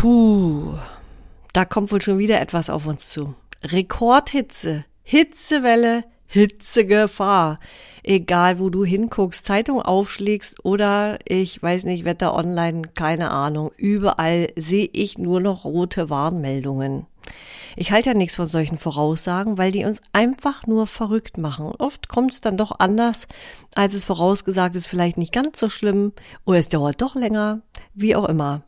Puh, da kommt wohl schon wieder etwas auf uns zu. Rekordhitze, Hitzewelle, Hitzegefahr. Egal, wo du hinguckst, Zeitung aufschlägst oder ich weiß nicht, Wetter online, keine Ahnung. Überall sehe ich nur noch rote Warnmeldungen. Ich halte ja nichts von solchen Voraussagen, weil die uns einfach nur verrückt machen. oft kommt es dann doch anders, als es vorausgesagt ist, vielleicht nicht ganz so schlimm oder es dauert doch länger, wie auch immer.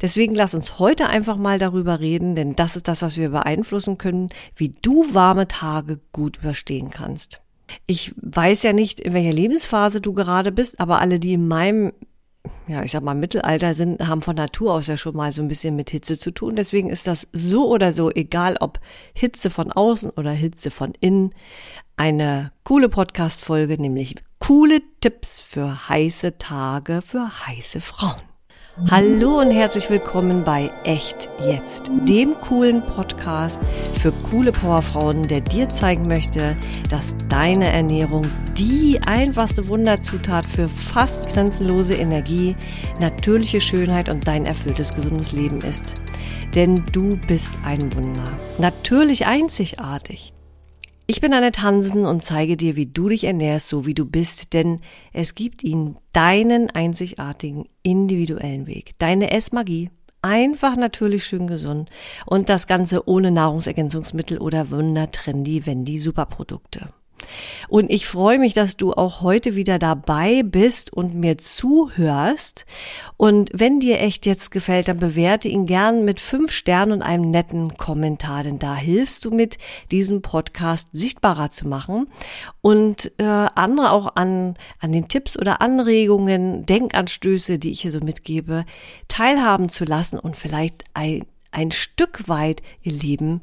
Deswegen lass uns heute einfach mal darüber reden, denn das ist das, was wir beeinflussen können, wie du warme Tage gut überstehen kannst. Ich weiß ja nicht, in welcher Lebensphase du gerade bist, aber alle, die in meinem ja, ich sag mal, Mittelalter sind, haben von Natur aus ja schon mal so ein bisschen mit Hitze zu tun. Deswegen ist das so oder so, egal ob Hitze von außen oder Hitze von innen, eine coole Podcast-Folge, nämlich coole Tipps für heiße Tage für heiße Frauen. Hallo und herzlich willkommen bei Echt Jetzt, dem coolen Podcast für coole Powerfrauen, der dir zeigen möchte, dass deine Ernährung die einfachste Wunderzutat für fast grenzenlose Energie, natürliche Schönheit und dein erfülltes gesundes Leben ist. Denn du bist ein Wunder, natürlich einzigartig. Ich bin Annette Hansen und zeige dir, wie du dich ernährst, so wie du bist, denn es gibt ihnen deinen einzigartigen, individuellen Weg, deine Essmagie. Einfach natürlich schön gesund und das Ganze ohne Nahrungsergänzungsmittel oder Wunder-Trendy, wenn die Superprodukte. Und ich freue mich, dass du auch heute wieder dabei bist und mir zuhörst. Und wenn dir echt jetzt gefällt, dann bewerte ihn gern mit fünf Sternen und einem netten Kommentar, denn da hilfst du mit, diesen Podcast sichtbarer zu machen und äh, andere auch an, an den Tipps oder Anregungen, Denkanstöße, die ich hier so mitgebe, teilhaben zu lassen und vielleicht ein, ein Stück weit ihr Leben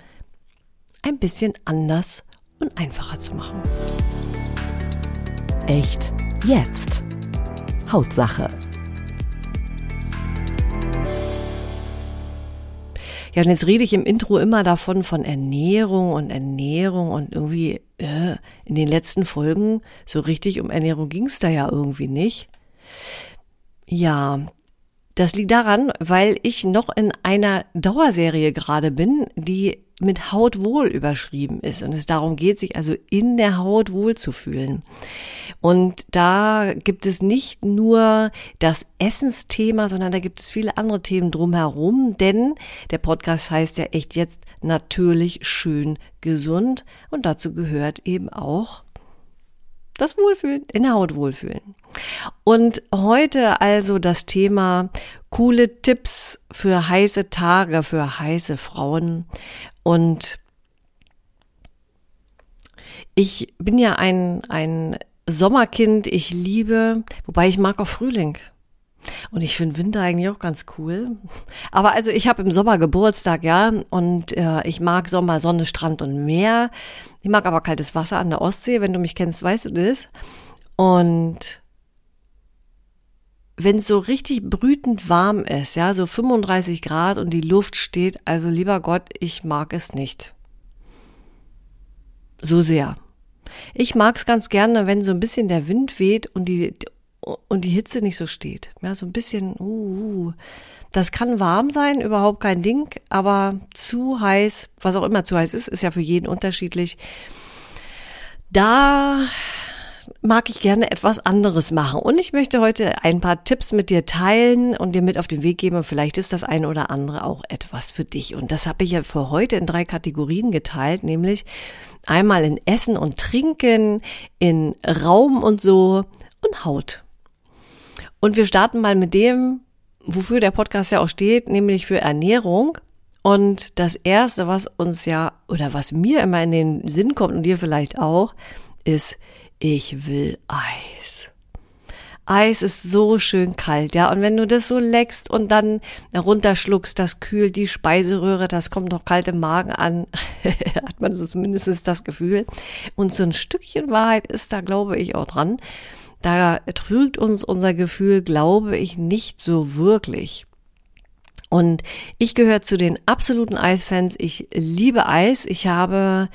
ein bisschen anders und einfacher zu machen. Echt jetzt. Hautsache. Ja, und jetzt rede ich im Intro immer davon von Ernährung und Ernährung und irgendwie äh, in den letzten Folgen so richtig um Ernährung ging es da ja irgendwie nicht. Ja, das liegt daran, weil ich noch in einer Dauerserie gerade bin, die mit Haut wohl überschrieben ist und es darum geht, sich also in der Haut wohl zu fühlen. Und da gibt es nicht nur das Essensthema, sondern da gibt es viele andere Themen drumherum, denn der Podcast heißt ja echt jetzt natürlich schön gesund und dazu gehört eben auch das Wohlfühlen, in der Haut wohlfühlen. Und heute also das Thema coole Tipps für heiße Tage, für heiße Frauen. Und ich bin ja ein, ein Sommerkind, ich liebe, wobei ich mag auch Frühling. Und ich finde Winter eigentlich auch ganz cool. Aber also ich habe im Sommer Geburtstag, ja, und äh, ich mag Sommer, Sonne, Strand und Meer. Ich mag aber kaltes Wasser an der Ostsee. Wenn du mich kennst, weißt du das. Und wenn es so richtig brütend warm ist, ja, so 35 Grad und die Luft steht, also lieber Gott, ich mag es nicht. So sehr. Ich mag es ganz gerne, wenn so ein bisschen der Wind weht und die und die Hitze nicht so steht. Ja, so ein bisschen, uh, uh. Das kann warm sein, überhaupt kein Ding, aber zu heiß, was auch immer zu heiß ist, ist ja für jeden unterschiedlich. Da mag ich gerne etwas anderes machen. Und ich möchte heute ein paar Tipps mit dir teilen und dir mit auf den Weg geben. Und vielleicht ist das eine oder andere auch etwas für dich. Und das habe ich ja für heute in drei Kategorien geteilt, nämlich einmal in Essen und Trinken, in Raum und so und Haut. Und wir starten mal mit dem, wofür der Podcast ja auch steht, nämlich für Ernährung. Und das erste, was uns ja oder was mir immer in den Sinn kommt und dir vielleicht auch, ist, ich will Eis. Eis ist so schön kalt, ja. Und wenn du das so leckst und dann runterschluckst, das kühlt die Speiseröhre, das kommt noch kalt im Magen an, hat man so zumindest das Gefühl. Und so ein Stückchen Wahrheit ist da, glaube ich, auch dran. Da trügt uns unser Gefühl, glaube ich, nicht so wirklich. Und ich gehöre zu den absoluten Eisfans. Ich liebe Eis. Ich habe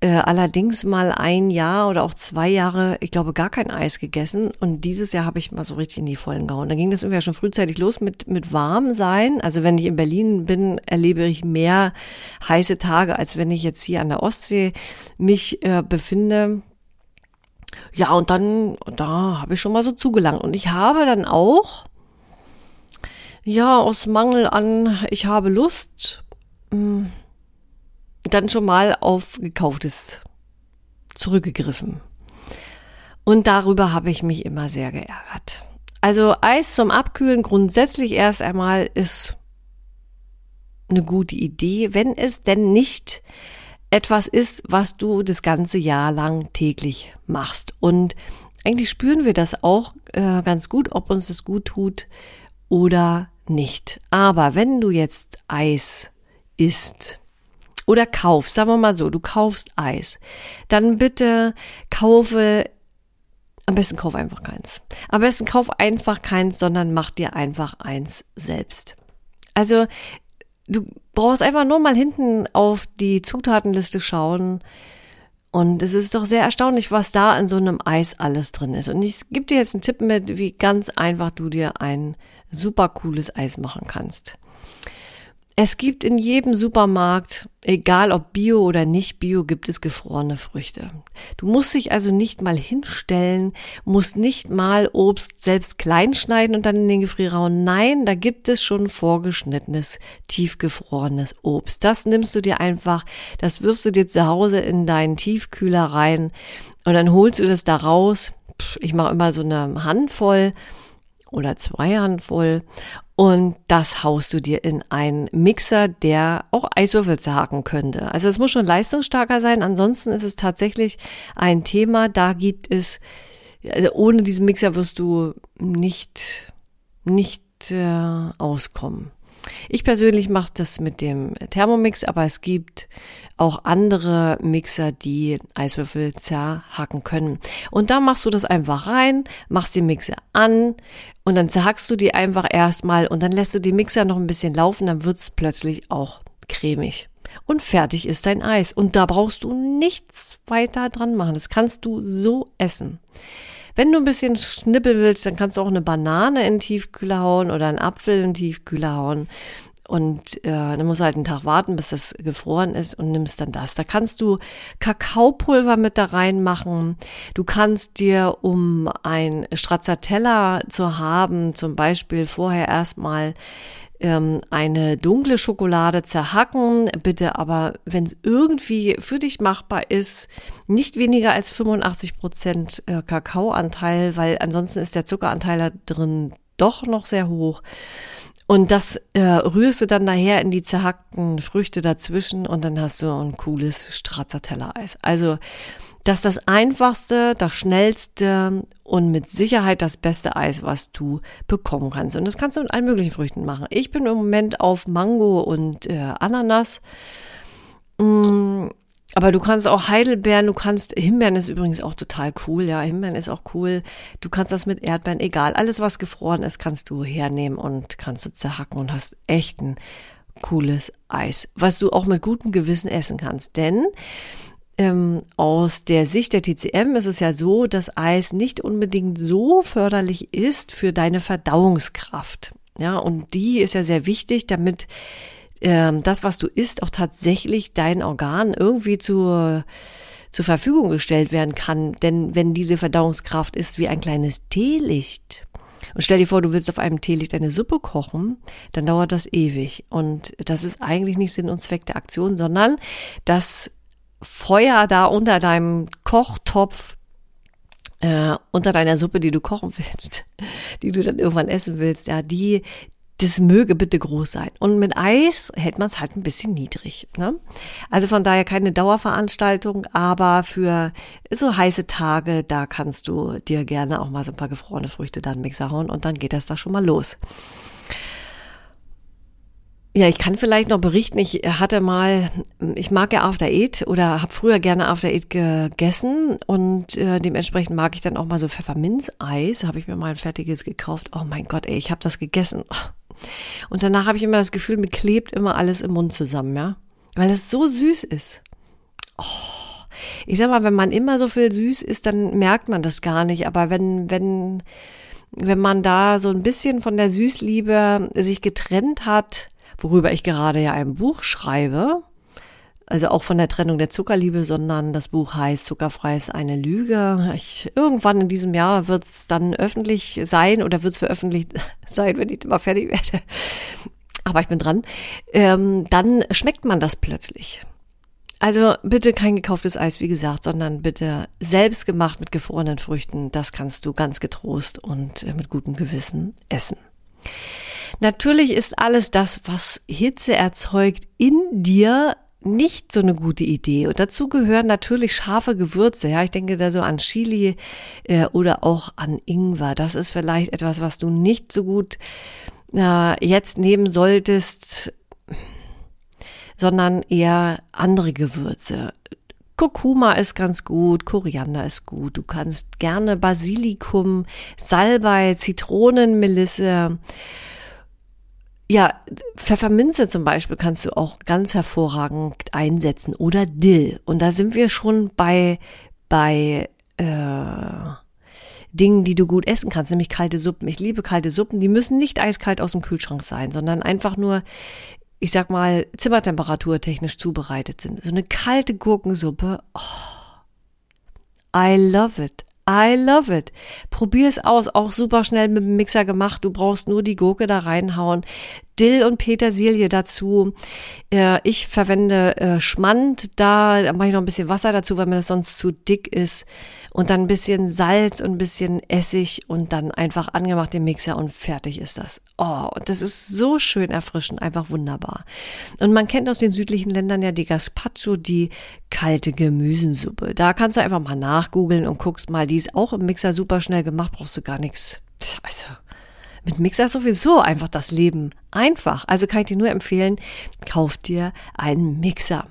äh, allerdings mal ein Jahr oder auch zwei Jahre, ich glaube, gar kein Eis gegessen. Und dieses Jahr habe ich mal so richtig in die Vollen gehauen. Da ging das irgendwie ja schon frühzeitig los mit, mit warm sein. Also wenn ich in Berlin bin, erlebe ich mehr heiße Tage, als wenn ich jetzt hier an der Ostsee mich äh, befinde. Ja, und dann, da habe ich schon mal so zugelangt. Und ich habe dann auch, ja, aus Mangel an, ich habe Lust, mh, hm, dann schon mal auf gekauftes zurückgegriffen. Und darüber habe ich mich immer sehr geärgert. Also Eis zum Abkühlen grundsätzlich erst einmal ist eine gute Idee, wenn es denn nicht etwas ist, was du das ganze Jahr lang täglich machst. Und eigentlich spüren wir das auch äh, ganz gut, ob uns das gut tut oder nicht. Aber wenn du jetzt Eis isst, oder kauf, sagen wir mal so, du kaufst Eis. Dann bitte kaufe, am besten kauf einfach keins. Am besten kauf einfach keins, sondern mach dir einfach eins selbst. Also, du brauchst einfach nur mal hinten auf die Zutatenliste schauen. Und es ist doch sehr erstaunlich, was da in so einem Eis alles drin ist. Und ich gebe dir jetzt einen Tipp mit, wie ganz einfach du dir ein super cooles Eis machen kannst. Es gibt in jedem Supermarkt, egal ob Bio oder nicht Bio, gibt es gefrorene Früchte. Du musst dich also nicht mal hinstellen, musst nicht mal Obst selbst klein schneiden und dann in den Gefrierraum. Nein, da gibt es schon vorgeschnittenes, tiefgefrorenes Obst. Das nimmst du dir einfach, das wirfst du dir zu Hause in deinen Tiefkühler rein und dann holst du das da raus. Ich mache immer so eine Handvoll oder zwei Handvoll und das haust du dir in einen Mixer, der auch Eiswürfel zerhaken könnte. Also es muss schon leistungsstarker sein. Ansonsten ist es tatsächlich ein Thema. Da gibt es, also ohne diesen Mixer wirst du nicht, nicht äh, auskommen. Ich persönlich mache das mit dem Thermomix, aber es gibt auch andere Mixer, die Eiswürfel zerhacken können. Und da machst du das einfach rein, machst den Mixer an und dann zerhackst du die einfach erstmal und dann lässt du die Mixer noch ein bisschen laufen, dann wird's plötzlich auch cremig. Und fertig ist dein Eis. Und da brauchst du nichts weiter dran machen. Das kannst du so essen. Wenn du ein bisschen schnippeln willst, dann kannst du auch eine Banane in den Tiefkühler hauen oder einen Apfel in den Tiefkühler hauen. Und äh, dann musst du halt einen Tag warten, bis das gefroren ist und nimmst dann das. Da kannst du Kakaopulver mit da reinmachen. Du kannst dir, um ein Stracciatella zu haben, zum Beispiel vorher erstmal ähm, eine dunkle Schokolade zerhacken, bitte aber, wenn es irgendwie für dich machbar ist, nicht weniger als 85 Prozent äh, Kakaoanteil, weil ansonsten ist der Zuckeranteil da drin doch noch sehr hoch. Und das äh, rührst du dann nachher in die zerhackten Früchte dazwischen und dann hast du ein cooles Stracciatella-Eis. Also das ist das einfachste, das schnellste und mit Sicherheit das beste Eis, was du bekommen kannst. Und das kannst du mit allen möglichen Früchten machen. Ich bin im Moment auf Mango und äh, Ananas. Mm, aber du kannst auch Heidelbeeren, du kannst, Himbeeren ist übrigens auch total cool, ja, Himbeeren ist auch cool. Du kannst das mit Erdbeeren, egal, alles was gefroren ist, kannst du hernehmen und kannst du zerhacken und hast echt ein cooles Eis, was du auch mit gutem Gewissen essen kannst. Denn ähm, aus der Sicht der TCM ist es ja so, dass Eis nicht unbedingt so förderlich ist für deine Verdauungskraft. Ja, und die ist ja sehr wichtig, damit ähm, das, was du isst, auch tatsächlich dein Organ irgendwie zur, zur Verfügung gestellt werden kann. Denn wenn diese Verdauungskraft ist wie ein kleines Teelicht, und stell dir vor, du willst auf einem Teelicht eine Suppe kochen, dann dauert das ewig. Und das ist eigentlich nicht Sinn und Zweck der Aktion, sondern das Feuer da unter deinem Kochtopf, äh, unter deiner Suppe, die du kochen willst, die du dann irgendwann essen willst, ja, die, das möge bitte groß sein. Und mit Eis hält man es halt ein bisschen niedrig. Ne? Also von daher keine Dauerveranstaltung, aber für so heiße Tage, da kannst du dir gerne auch mal so ein paar gefrorene Früchte dann Mixer hauen und dann geht das da schon mal los. Ja, ich kann vielleicht noch berichten, ich hatte mal, ich mag ja After Eight oder habe früher gerne After Eight gegessen und äh, dementsprechend mag ich dann auch mal so Pfefferminzeis, habe ich mir mal ein fertiges gekauft. Oh mein Gott, ey, ich habe das gegessen. Und danach habe ich immer das Gefühl, mir klebt immer alles im Mund zusammen, ja, weil es so süß ist. Oh, Ich sag mal, wenn man immer so viel süß isst, dann merkt man das gar nicht. Aber wenn, wenn, wenn man da so ein bisschen von der Süßliebe sich getrennt hat, worüber ich gerade ja ein Buch schreibe, also auch von der Trennung der Zuckerliebe, sondern das Buch heißt Zuckerfrei ist eine Lüge. Ich, irgendwann in diesem Jahr wird es dann öffentlich sein oder wird es veröffentlicht sein, wenn ich mal fertig werde. Aber ich bin dran. Ähm, dann schmeckt man das plötzlich. Also bitte kein gekauftes Eis, wie gesagt, sondern bitte selbst gemacht mit gefrorenen Früchten. Das kannst du ganz getrost und äh, mit gutem Gewissen essen. Natürlich ist alles das, was Hitze erzeugt, in dir nicht so eine gute Idee. Und dazu gehören natürlich scharfe Gewürze. Ja, ich denke da so an Chili äh, oder auch an Ingwer. Das ist vielleicht etwas, was du nicht so gut äh, jetzt nehmen solltest, sondern eher andere Gewürze. Kurkuma ist ganz gut, Koriander ist gut. Du kannst gerne Basilikum, Salbei, Zitronenmelisse, ja, Pfefferminze zum Beispiel kannst du auch ganz hervorragend einsetzen oder Dill. Und da sind wir schon bei, bei äh, Dingen, die du gut essen kannst, nämlich kalte Suppen. Ich liebe kalte Suppen. Die müssen nicht eiskalt aus dem Kühlschrank sein, sondern einfach nur, ich sag mal, Zimmertemperatur technisch zubereitet sind. So eine kalte Gurkensuppe. Oh, I love it. I love it. Probier es aus, auch super schnell mit dem Mixer gemacht. Du brauchst nur die Gurke da reinhauen, Dill und Petersilie dazu. Äh, ich verwende äh, Schmand, da mache ich noch ein bisschen Wasser dazu, weil mir das sonst zu dick ist und dann ein bisschen Salz und ein bisschen Essig und dann einfach angemacht im Mixer und fertig ist das. Oh, das ist so schön erfrischend, einfach wunderbar. Und man kennt aus den südlichen Ländern ja die Gazpacho, die kalte Gemüsensuppe. Da kannst du einfach mal nachgoogeln und guckst mal, die ist auch im Mixer super schnell gemacht, brauchst du gar nichts. Also, mit Mixer sowieso einfach das Leben einfach. Also kann ich dir nur empfehlen, kauf dir einen Mixer.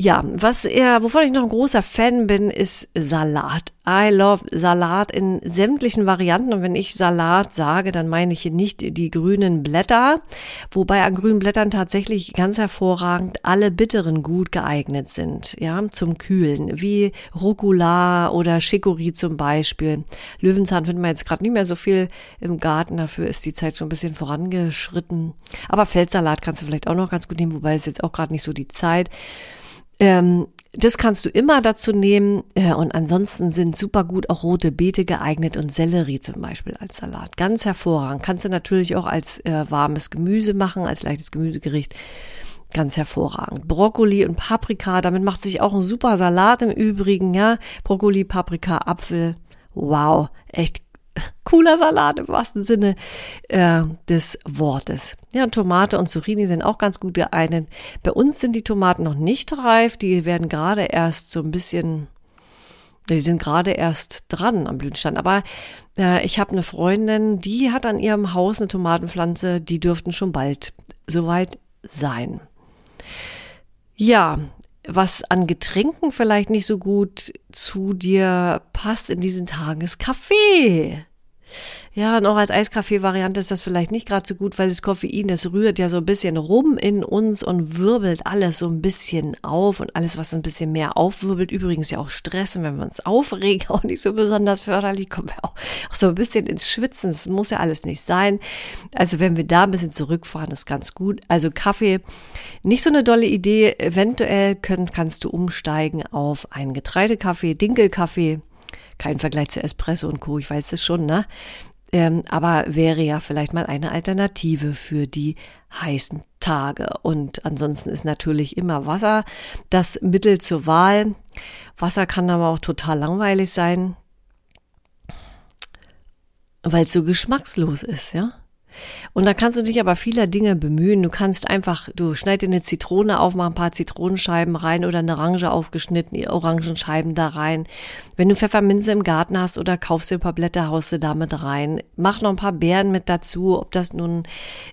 Ja, was er, wovon ich noch ein großer Fan bin, ist Salat. I love Salat in sämtlichen Varianten. Und wenn ich Salat sage, dann meine ich hier nicht die grünen Blätter, wobei an grünen Blättern tatsächlich ganz hervorragend alle bitteren gut geeignet sind, ja, zum Kühlen, wie Rucola oder Chicorée zum Beispiel. Löwenzahn finden wir jetzt gerade nicht mehr so viel im Garten, dafür ist die Zeit schon ein bisschen vorangeschritten. Aber Feldsalat kannst du vielleicht auch noch ganz gut nehmen, wobei es jetzt auch gerade nicht so die Zeit. Ähm, das kannst du immer dazu nehmen äh, und ansonsten sind super gut auch rote Beete geeignet und Sellerie zum Beispiel als Salat. Ganz hervorragend. Kannst du natürlich auch als äh, warmes Gemüse machen, als leichtes Gemüsegericht. Ganz hervorragend. Brokkoli und Paprika, damit macht sich auch ein super Salat im Übrigen, ja. Brokkoli, Paprika, Apfel. Wow, echt cooler Salat im wahrsten Sinne äh, des Wortes. Ja, Tomate und Zucchini sind auch ganz gut geeignet. Bei uns sind die Tomaten noch nicht reif, die werden gerade erst so ein bisschen die sind gerade erst dran am Blütenstand. Aber äh, ich habe eine Freundin, die hat an ihrem Haus eine Tomatenpflanze, die dürften schon bald soweit sein. Ja, was an Getränken vielleicht nicht so gut zu dir passt in diesen Tagen, ist Kaffee. Ja, und auch als Eiskaffee-Variante ist das vielleicht nicht gerade so gut, weil das Koffein, das rührt ja so ein bisschen rum in uns und wirbelt alles so ein bisschen auf und alles, was ein bisschen mehr aufwirbelt, übrigens ja auch Stress und wenn wir uns aufregen, auch nicht so besonders förderlich, kommen wir auch, auch so ein bisschen ins Schwitzen. Das muss ja alles nicht sein. Also wenn wir da ein bisschen zurückfahren, ist ganz gut. Also Kaffee, nicht so eine dolle Idee. Eventuell können, kannst du umsteigen auf einen Getreidekaffee, Dinkelkaffee kein Vergleich zu Espresso und Co., ich weiß das schon, ne? Ähm, aber wäre ja vielleicht mal eine Alternative für die heißen Tage. Und ansonsten ist natürlich immer Wasser das Mittel zur Wahl. Wasser kann aber auch total langweilig sein, weil es so geschmackslos ist, ja. Und da kannst du dich aber vieler Dinge bemühen. Du kannst einfach, du schneid dir eine Zitrone auf, mach ein paar Zitronenscheiben rein oder eine Orange aufgeschnitten, Orangenscheiben da rein. Wenn du Pfefferminze im Garten hast oder kaufst dir ein paar Blätter, haust du damit rein. Mach noch ein paar Beeren mit dazu, ob das nun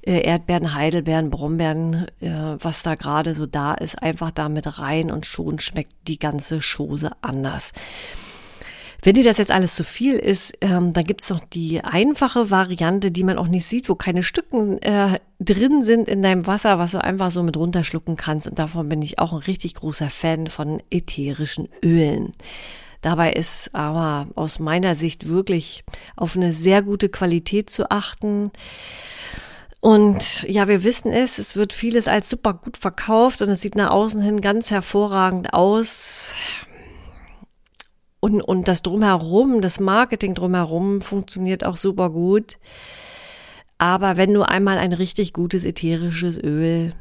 äh, Erdbeeren, Heidelbeeren, Brombeeren, äh, was da gerade so da ist, einfach damit rein und schon schmeckt die ganze Chose anders. Wenn dir das jetzt alles zu viel ist, ähm, dann gibt's noch die einfache Variante, die man auch nicht sieht, wo keine Stücken äh, drin sind in deinem Wasser, was du einfach so mit runterschlucken kannst. Und davon bin ich auch ein richtig großer Fan von ätherischen Ölen. Dabei ist aber aus meiner Sicht wirklich auf eine sehr gute Qualität zu achten. Und ja, wir wissen es, es wird vieles als super gut verkauft und es sieht nach außen hin ganz hervorragend aus. Und, und das drumherum, das Marketing drumherum funktioniert auch super gut. Aber wenn du einmal ein richtig gutes ätherisches Öl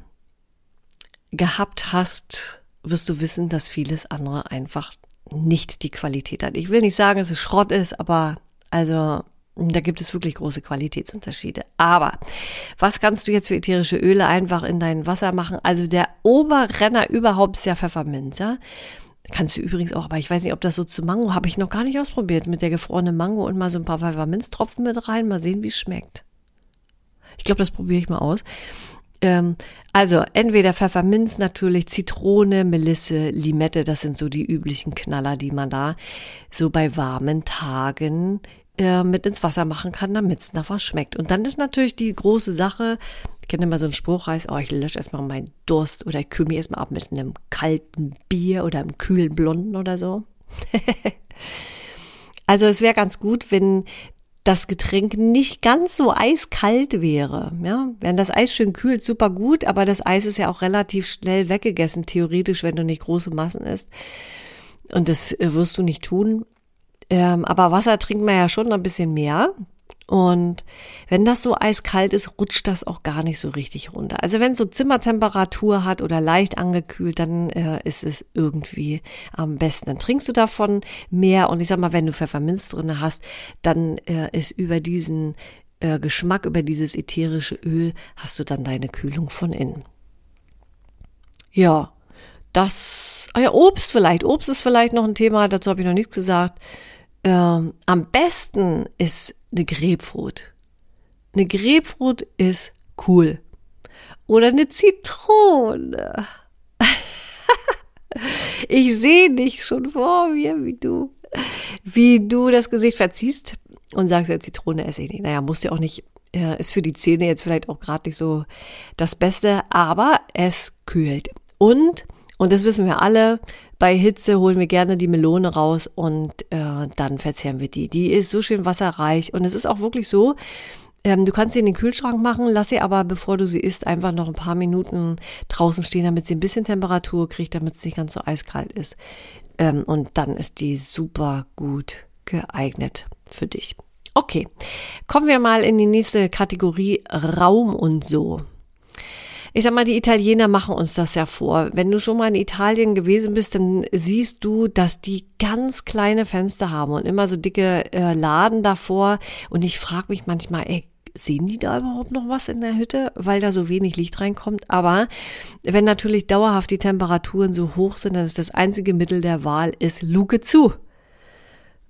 gehabt hast, wirst du wissen, dass vieles andere einfach nicht die Qualität hat. Ich will nicht sagen, dass es Schrott ist, aber also da gibt es wirklich große Qualitätsunterschiede. Aber was kannst du jetzt für ätherische Öle einfach in dein Wasser machen? Also der Oberrenner überhaupt ist ja Pfefferminz, ja. Kannst du übrigens auch, aber ich weiß nicht, ob das so zu Mango habe ich noch gar nicht ausprobiert mit der gefrorenen Mango und mal so ein paar Pfefferminztropfen mit rein, mal sehen, wie es schmeckt. Ich glaube, das probiere ich mal aus. Ähm, also entweder Pfefferminz natürlich, Zitrone, Melisse, Limette, das sind so die üblichen Knaller, die man da so bei warmen Tagen äh, mit ins Wasser machen kann, damit es nach was schmeckt. Und dann ist natürlich die große Sache, ich kenne immer so einen Spruch, heißt, oh, ich lösche erstmal meinen Durst oder ich kühle mich erstmal ab mit einem kalten Bier oder einem kühlen Blonden oder so. also es wäre ganz gut, wenn das Getränk nicht ganz so eiskalt wäre. Ja, wenn das Eis schön kühlt, super gut, aber das Eis ist ja auch relativ schnell weggegessen, theoretisch, wenn du nicht große Massen isst. Und das äh, wirst du nicht tun. Ähm, aber Wasser trinkt man ja schon ein bisschen mehr. Und wenn das so eiskalt ist, rutscht das auch gar nicht so richtig runter. Also wenn es so Zimmertemperatur hat oder leicht angekühlt, dann äh, ist es irgendwie am besten. Dann trinkst du davon mehr. Und ich sag mal, wenn du Pfefferminz drin hast, dann äh, ist über diesen äh, Geschmack, über dieses ätherische Öl, hast du dann deine Kühlung von innen. Ja, das, ah ja, Obst vielleicht. Obst ist vielleicht noch ein Thema, dazu habe ich noch nichts gesagt. Ähm, am besten ist eine Grapefruit. Eine Grapefruit ist cool. Oder eine Zitrone. ich sehe dich schon vor mir, wie du, wie du das Gesicht verziehst und sagst, ja, Zitrone esse ich nicht. Naja, musst ja auch nicht, ist für die Zähne jetzt vielleicht auch gerade nicht so das Beste, aber es kühlt. Und und das wissen wir alle. Bei Hitze holen wir gerne die Melone raus und äh, dann verzehren wir die. Die ist so schön wasserreich und es ist auch wirklich so, ähm, du kannst sie in den Kühlschrank machen, lass sie aber, bevor du sie isst, einfach noch ein paar Minuten draußen stehen, damit sie ein bisschen Temperatur kriegt, damit es nicht ganz so eiskalt ist. Ähm, und dann ist die super gut geeignet für dich. Okay, kommen wir mal in die nächste Kategorie Raum und so ich sag mal, die Italiener machen uns das ja vor. Wenn du schon mal in Italien gewesen bist, dann siehst du, dass die ganz kleine Fenster haben und immer so dicke äh, Laden davor. Und ich frage mich manchmal, ey, sehen die da überhaupt noch was in der Hütte, weil da so wenig Licht reinkommt. Aber wenn natürlich dauerhaft die Temperaturen so hoch sind, dann ist das einzige Mittel der Wahl ist Luke zu.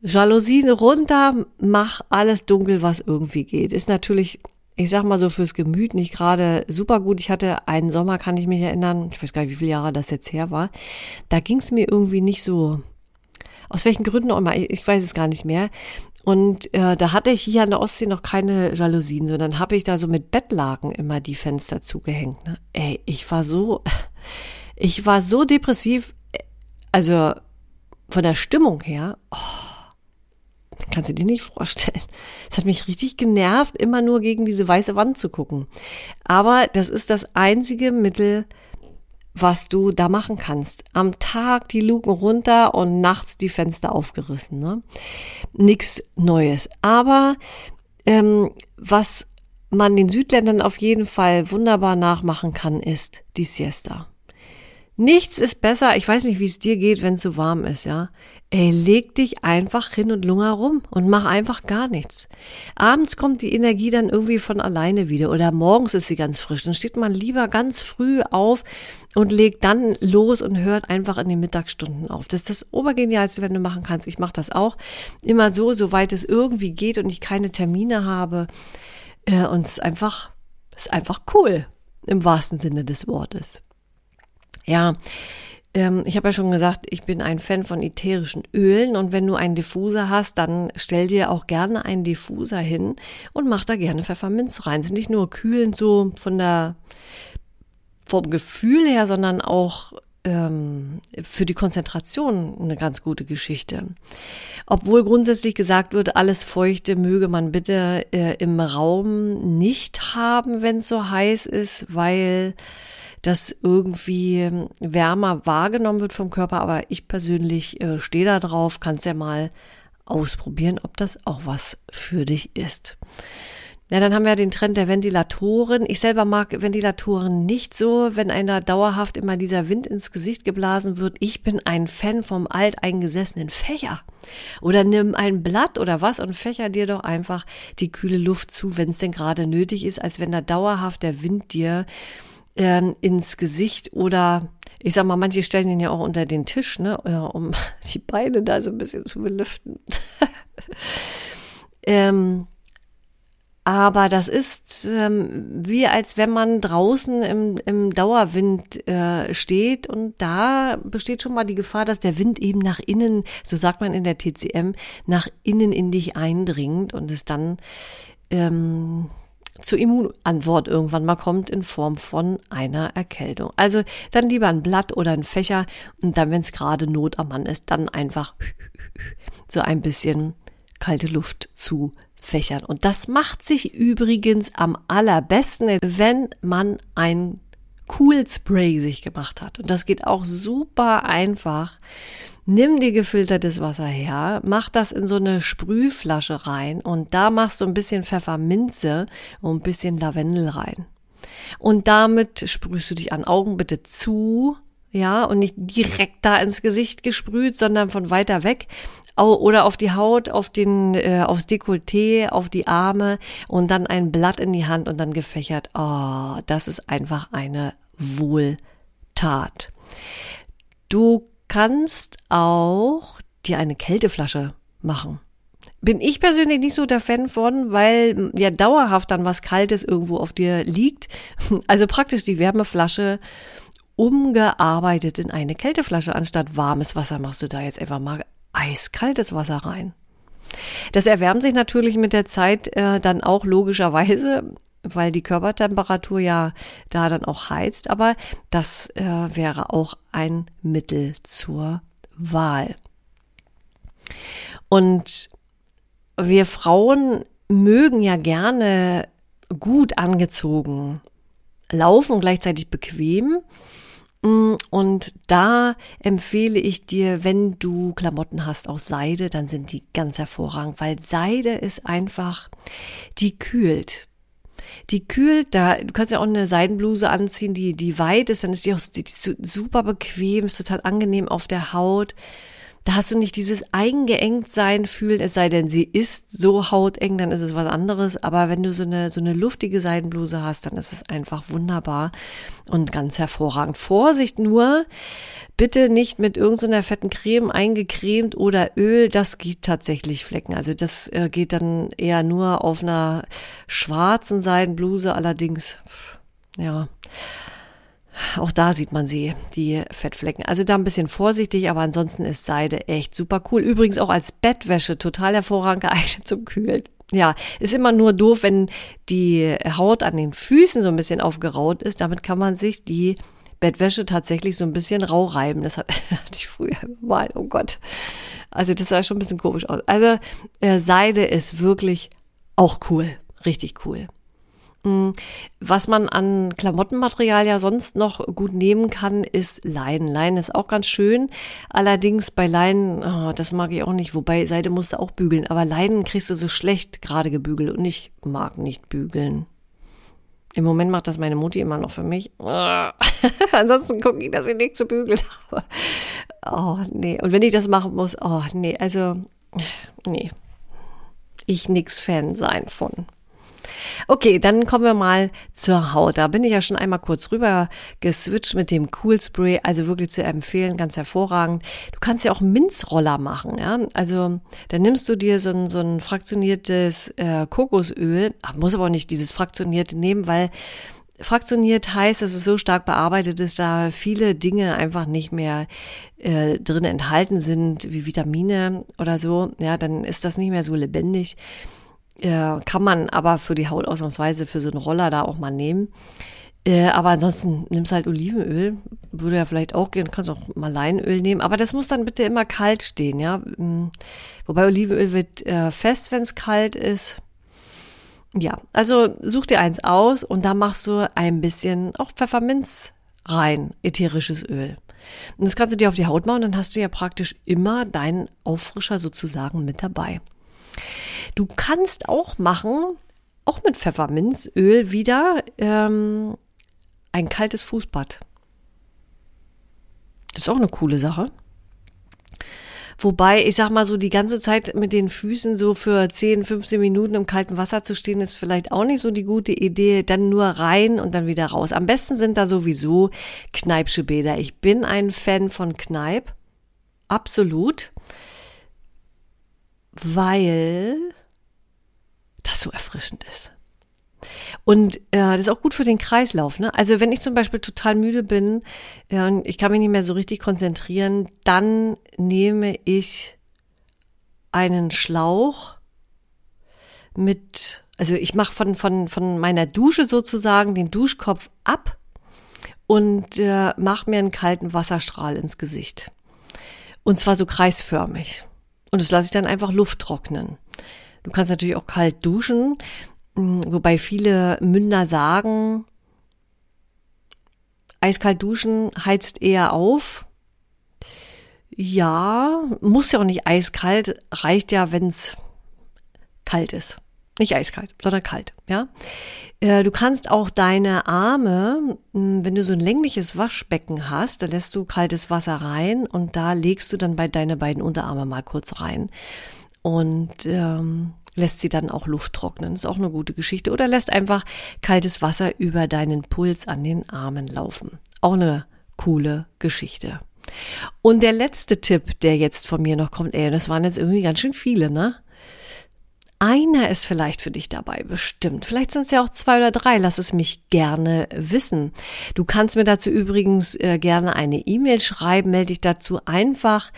Jalousien runter, mach alles dunkel, was irgendwie geht. Ist natürlich ich sag mal so fürs Gemüt nicht gerade super gut. Ich hatte einen Sommer, kann ich mich erinnern, ich weiß gar nicht, wie viele Jahre das jetzt her war. Da ging es mir irgendwie nicht so, aus welchen Gründen auch immer, ich weiß es gar nicht mehr. Und äh, da hatte ich hier an der Ostsee noch keine Jalousien, sondern habe ich da so mit Bettlaken immer die Fenster zugehängt. Ne? Ey, ich war so, ich war so depressiv, also von der Stimmung her. Oh, Kannst du dir nicht vorstellen. Es hat mich richtig genervt, immer nur gegen diese weiße Wand zu gucken. Aber das ist das einzige Mittel, was du da machen kannst. Am Tag die Luken runter und nachts die Fenster aufgerissen. Ne? Nix Neues. Aber ähm, was man den Südländern auf jeden Fall wunderbar nachmachen kann, ist die Siesta. Nichts ist besser, ich weiß nicht, wie es dir geht, wenn es so warm ist, ja. Ey, leg dich einfach hin und lunger rum und mach einfach gar nichts. Abends kommt die Energie dann irgendwie von alleine wieder oder morgens ist sie ganz frisch. Dann steht man lieber ganz früh auf und legt dann los und hört einfach in den Mittagsstunden auf. Das ist das Obergenialste, wenn du machen kannst. Ich mache das auch immer so, soweit es irgendwie geht und ich keine Termine habe. Äh, und es ist einfach, es ist einfach cool im wahrsten Sinne des Wortes. Ja, Ähm, ich habe ja schon gesagt, ich bin ein Fan von ätherischen Ölen und wenn du einen Diffuser hast, dann stell dir auch gerne einen Diffuser hin und mach da gerne Pfefferminz rein. Es ist nicht nur kühlend so von der vom Gefühl her, sondern auch ähm, für die Konzentration eine ganz gute Geschichte. Obwohl grundsätzlich gesagt wird, alles Feuchte möge man bitte äh, im Raum nicht haben, wenn es so heiß ist, weil das irgendwie wärmer wahrgenommen wird vom Körper. Aber ich persönlich äh, stehe da drauf, kannst ja mal ausprobieren, ob das auch was für dich ist. Ja, dann haben wir den Trend der Ventilatoren. Ich selber mag Ventilatoren nicht so, wenn einer dauerhaft immer dieser Wind ins Gesicht geblasen wird. Ich bin ein Fan vom alteingesessenen Fächer. Oder nimm ein Blatt oder was und fächer dir doch einfach die kühle Luft zu, wenn es denn gerade nötig ist, als wenn da dauerhaft der Wind dir ähm, ins Gesicht oder ich sag mal, manche stellen ihn ja auch unter den Tisch, ne, um die Beine da so ein bisschen zu belüften. ähm, aber das ist ähm, wie als wenn man draußen im, im Dauerwind äh, steht und da besteht schon mal die Gefahr, dass der Wind eben nach innen, so sagt man in der TCM, nach innen in dich eindringt und es dann ähm, zur Immunantwort irgendwann mal kommt in Form von einer Erkältung. Also dann lieber ein Blatt oder ein Fächer und dann, wenn es gerade Not am Mann ist, dann einfach so ein bisschen kalte Luft zu fächern. Und das macht sich übrigens am allerbesten, wenn man ein Cool Spray sich gemacht hat. Und das geht auch super einfach Nimm dir gefiltertes Wasser her, mach das in so eine Sprühflasche rein und da machst du ein bisschen Pfefferminze und ein bisschen Lavendel rein. Und damit sprühst du dich an Augen bitte zu, ja, und nicht direkt da ins Gesicht gesprüht, sondern von weiter weg oder auf die Haut, auf den, äh, aufs Dekolleté, auf die Arme und dann ein Blatt in die Hand und dann gefächert. Oh, das ist einfach eine Wohltat. Du kannst auch dir eine Kälteflasche machen. Bin ich persönlich nicht so der Fan von, weil ja dauerhaft dann was Kaltes irgendwo auf dir liegt. Also praktisch die Wärmeflasche umgearbeitet in eine Kälteflasche. Anstatt warmes Wasser machst du da jetzt einfach mal eiskaltes Wasser rein. Das erwärmt sich natürlich mit der Zeit äh, dann auch logischerweise weil die Körpertemperatur ja da dann auch heizt, aber das äh, wäre auch ein Mittel zur Wahl. Und wir Frauen mögen ja gerne gut angezogen laufen und gleichzeitig bequem. Und da empfehle ich dir, wenn du Klamotten hast aus Seide, dann sind die ganz hervorragend, weil Seide ist einfach, die kühlt. Die kühlt da, du kannst ja auch eine Seidenbluse anziehen, die, die weit ist, dann ist die auch die, die super bequem, ist total angenehm auf der Haut. Da hast du nicht dieses eingeengt sein fühlen, es sei denn, sie ist so hauteng, dann ist es was anderes. Aber wenn du so eine, so eine luftige Seidenbluse hast, dann ist es einfach wunderbar und ganz hervorragend. Vorsicht nur, bitte nicht mit irgendeiner fetten Creme eingecremt oder Öl, das gibt tatsächlich Flecken. Also das äh, geht dann eher nur auf einer schwarzen Seidenbluse, allerdings, ja. Auch da sieht man sie, die Fettflecken. Also da ein bisschen vorsichtig, aber ansonsten ist Seide echt super cool. Übrigens auch als Bettwäsche total hervorragend geeignet zum Kühlen. Ja, ist immer nur doof, wenn die Haut an den Füßen so ein bisschen aufgeraut ist. Damit kann man sich die Bettwäsche tatsächlich so ein bisschen rau reiben. Das hatte ich früher mal, oh Gott. Also das sah schon ein bisschen komisch aus. Also äh, Seide ist wirklich auch cool, richtig cool. Mm, was man an Klamottenmaterial ja sonst noch gut nehmen kann, ist Leinen. Leinen ist auch ganz schön. Allerdings bei Leinen, oh, das mag ich auch nicht. Wobei Seide musste auch bügeln. Aber Leinen kriegst du so schlecht gerade gebügelt und ich mag nicht bügeln. Im Moment macht das meine Mutti immer noch für mich. Ansonsten gucke ich, dass ich nichts zu bügeln habe. Oh, nee. Und wenn ich das machen muss, oh, nee. Also, nee. Ich nix Fan sein von. Okay, dann kommen wir mal zur Haut. Da bin ich ja schon einmal kurz rüber geswitcht mit dem Cool Spray. Also wirklich zu empfehlen, ganz hervorragend. Du kannst ja auch Minzroller machen. Ja? Also da nimmst du dir so ein, so ein fraktioniertes äh, Kokosöl. Ach, muss aber auch nicht dieses fraktionierte nehmen, weil fraktioniert heißt, dass es so stark bearbeitet ist, da viele Dinge einfach nicht mehr äh, drin enthalten sind, wie Vitamine oder so. Ja, dann ist das nicht mehr so lebendig. Äh, kann man aber für die Haut ausnahmsweise für so einen Roller da auch mal nehmen. Äh, aber ansonsten nimmst halt Olivenöl, würde ja vielleicht auch gehen, kannst auch mal Leinöl nehmen, aber das muss dann bitte immer kalt stehen, ja. Mm, wobei Olivenöl wird äh, fest, wenn es kalt ist. Ja, also such dir eins aus und da machst du ein bisschen auch Pfefferminz rein, ätherisches Öl. Und das kannst du dir auf die Haut machen, dann hast du ja praktisch immer deinen Auffrischer sozusagen mit dabei. Du kannst auch machen, auch mit Pfefferminzöl wieder, ähm, ein kaltes Fußbad. Das ist auch eine coole Sache. Wobei, ich sag mal so, die ganze Zeit mit den Füßen so für 10, 15 Minuten im kalten Wasser zu stehen, ist vielleicht auch nicht so die gute Idee. Dann nur rein und dann wieder raus. Am besten sind da sowieso Kneipsche Bäder. Ich bin ein Fan von Kneip. Absolut. Weil das so erfrischend ist. Und äh, das ist auch gut für den Kreislauf. Ne? Also wenn ich zum Beispiel total müde bin äh, und ich kann mich nicht mehr so richtig konzentrieren, dann nehme ich einen Schlauch mit, also ich mache von, von, von meiner Dusche sozusagen den Duschkopf ab und äh, mache mir einen kalten Wasserstrahl ins Gesicht. Und zwar so kreisförmig. Und das lasse ich dann einfach Luft trocknen. Du kannst natürlich auch kalt duschen. Mm, wobei viele Münder sagen, eiskalt duschen heizt eher auf. Ja, muss ja auch nicht eiskalt, reicht ja, wenn's kalt ist. Nicht eiskalt, sondern kalt, ja. Äh, du kannst auch deine Arme, mm, wenn du so ein längliches Waschbecken hast, da lässt du kaltes Wasser rein und da legst du dann bei deine beiden Unterarme mal kurz rein. Und ähm, lässt sie dann auch Luft trocknen. ist auch eine gute Geschichte. Oder lässt einfach kaltes Wasser über deinen Puls an den Armen laufen. Auch eine coole Geschichte. Und der letzte Tipp, der jetzt von mir noch kommt, ey, das waren jetzt irgendwie ganz schön viele, ne? Einer ist vielleicht für dich dabei, bestimmt. Vielleicht sind es ja auch zwei oder drei. Lass es mich gerne wissen. Du kannst mir dazu übrigens äh, gerne eine E-Mail schreiben. Melde dich dazu einfach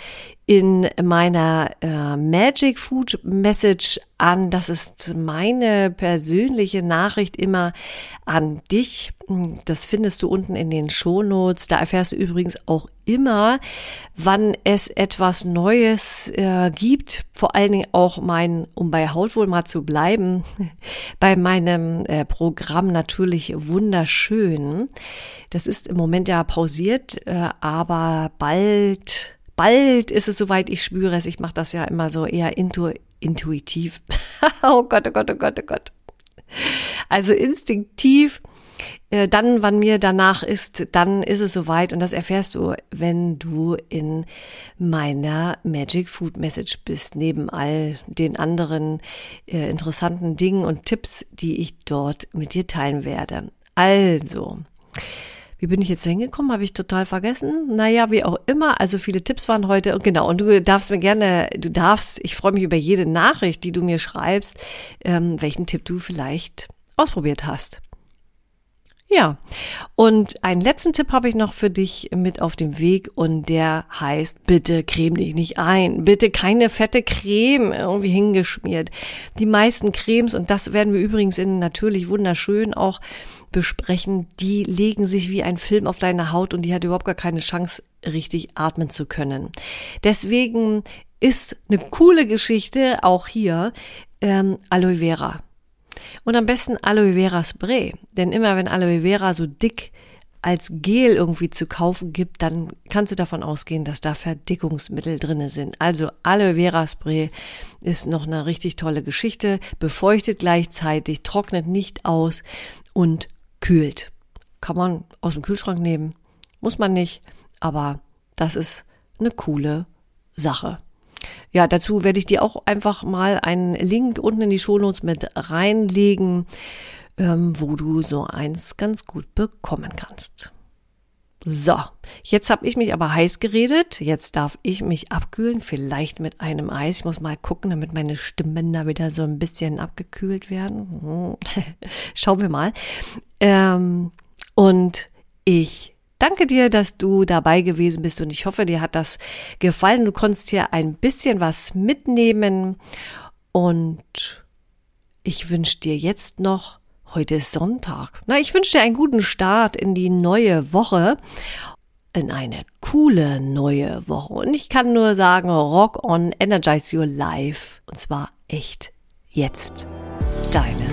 in meiner äh, Magic Food Message an. Das ist meine persönliche Nachricht immer an dich. Das findest du unten in den Shownotes. Da erfährst du übrigens auch immer, wann es etwas Neues äh, gibt. Vor allen Dingen auch mein, um bei Hautwohl mal zu bleiben, bei meinem äh, Programm natürlich wunderschön. Das ist im Moment ja pausiert, äh, aber bald bald ist es soweit, ich spüre es. Ich mache das ja immer so eher intu intuitiv. oh Gott, oh Gott, oh Gott, oh Gott. Also instinktiv. Äh, dann, wann mir danach ist, dann ist es soweit und das erfährst du, wenn du in meiner Magic Food Message bist, neben all den anderen äh, interessanten Dingen und Tipps, die ich dort mit dir teilen werde. Also, wie bin ich jetzt hingekommen? Habe ich total vergessen? Naja, wie auch immer. Also viele Tipps waren heute. Und genau, und du darfst mir gerne, du darfst, ich freue mich über jede Nachricht, die du mir schreibst, ähm, welchen Tipp du vielleicht ausprobiert hast. Ja, und einen letzten Tipp habe ich noch für dich mit auf dem Weg und der heißt, bitte creme dich nicht ein. Bitte keine fette Creme irgendwie hingeschmiert. Die meisten Cremes, und das werden wir übrigens in natürlich wunderschön auch besprechen, die legen sich wie ein Film auf deine Haut und die hat überhaupt gar keine Chance, richtig atmen zu können. Deswegen ist eine coole Geschichte auch hier ähm, Aloe Vera. Und am besten Aloe Vera Spray. Denn immer wenn Aloe Vera so dick als Gel irgendwie zu kaufen gibt, dann kannst du davon ausgehen, dass da Verdickungsmittel drinne sind. Also Aloe Vera Spray ist noch eine richtig tolle Geschichte, befeuchtet gleichzeitig, trocknet nicht aus und kühlt. Kann man aus dem Kühlschrank nehmen, muss man nicht, aber das ist eine coole Sache. Ja, dazu werde ich dir auch einfach mal einen Link unten in die Shownotes mit reinlegen, ähm, wo du so eins ganz gut bekommen kannst. So, jetzt habe ich mich aber heiß geredet. Jetzt darf ich mich abkühlen, vielleicht mit einem Eis. Ich muss mal gucken, damit meine Stimmbänder wieder so ein bisschen abgekühlt werden. Schauen wir mal. Ähm, und ich danke dir, dass du dabei gewesen bist und ich hoffe, dir hat das gefallen. Du konntest hier ein bisschen was mitnehmen und ich wünsche dir jetzt noch, heute ist Sonntag. Na, ich wünsche dir einen guten Start in die neue Woche in eine coole neue Woche. Und ich kann nur sagen, rock on, energize your life. Und zwar echt jetzt. Deine